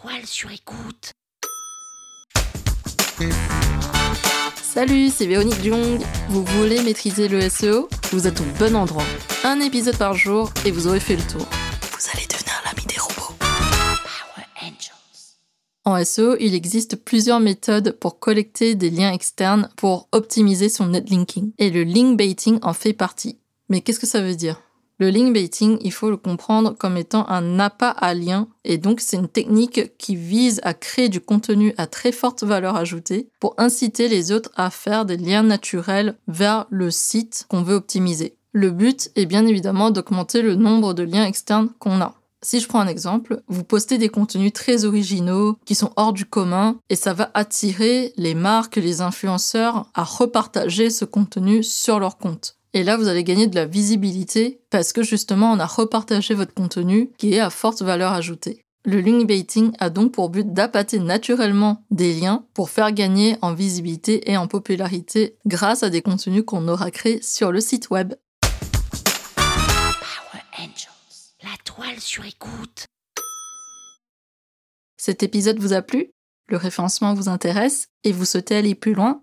toile sur écoute. Salut, c'est Véronique Jung. Vous voulez maîtriser le SEO Vous êtes au bon endroit. Un épisode par jour et vous aurez fait le tour. Vous allez devenir l'ami des robots. Power Angels. En SEO, il existe plusieurs méthodes pour collecter des liens externes pour optimiser son netlinking. Et le link baiting en fait partie. Mais qu'est-ce que ça veut dire? Le link baiting, il faut le comprendre comme étant un appât à lien et donc c'est une technique qui vise à créer du contenu à très forte valeur ajoutée pour inciter les autres à faire des liens naturels vers le site qu'on veut optimiser. Le but est bien évidemment d'augmenter le nombre de liens externes qu'on a. Si je prends un exemple, vous postez des contenus très originaux qui sont hors du commun et ça va attirer les marques, les influenceurs à repartager ce contenu sur leur compte. Et là, vous allez gagner de la visibilité parce que justement, on a repartagé votre contenu qui est à forte valeur ajoutée. Le link baiting a donc pour but d'appâter naturellement des liens pour faire gagner en visibilité et en popularité grâce à des contenus qu'on aura créés sur le site web. Power Angels. La toile sur écoute. Cet épisode vous a plu? Le référencement vous intéresse? Et vous souhaitez aller plus loin?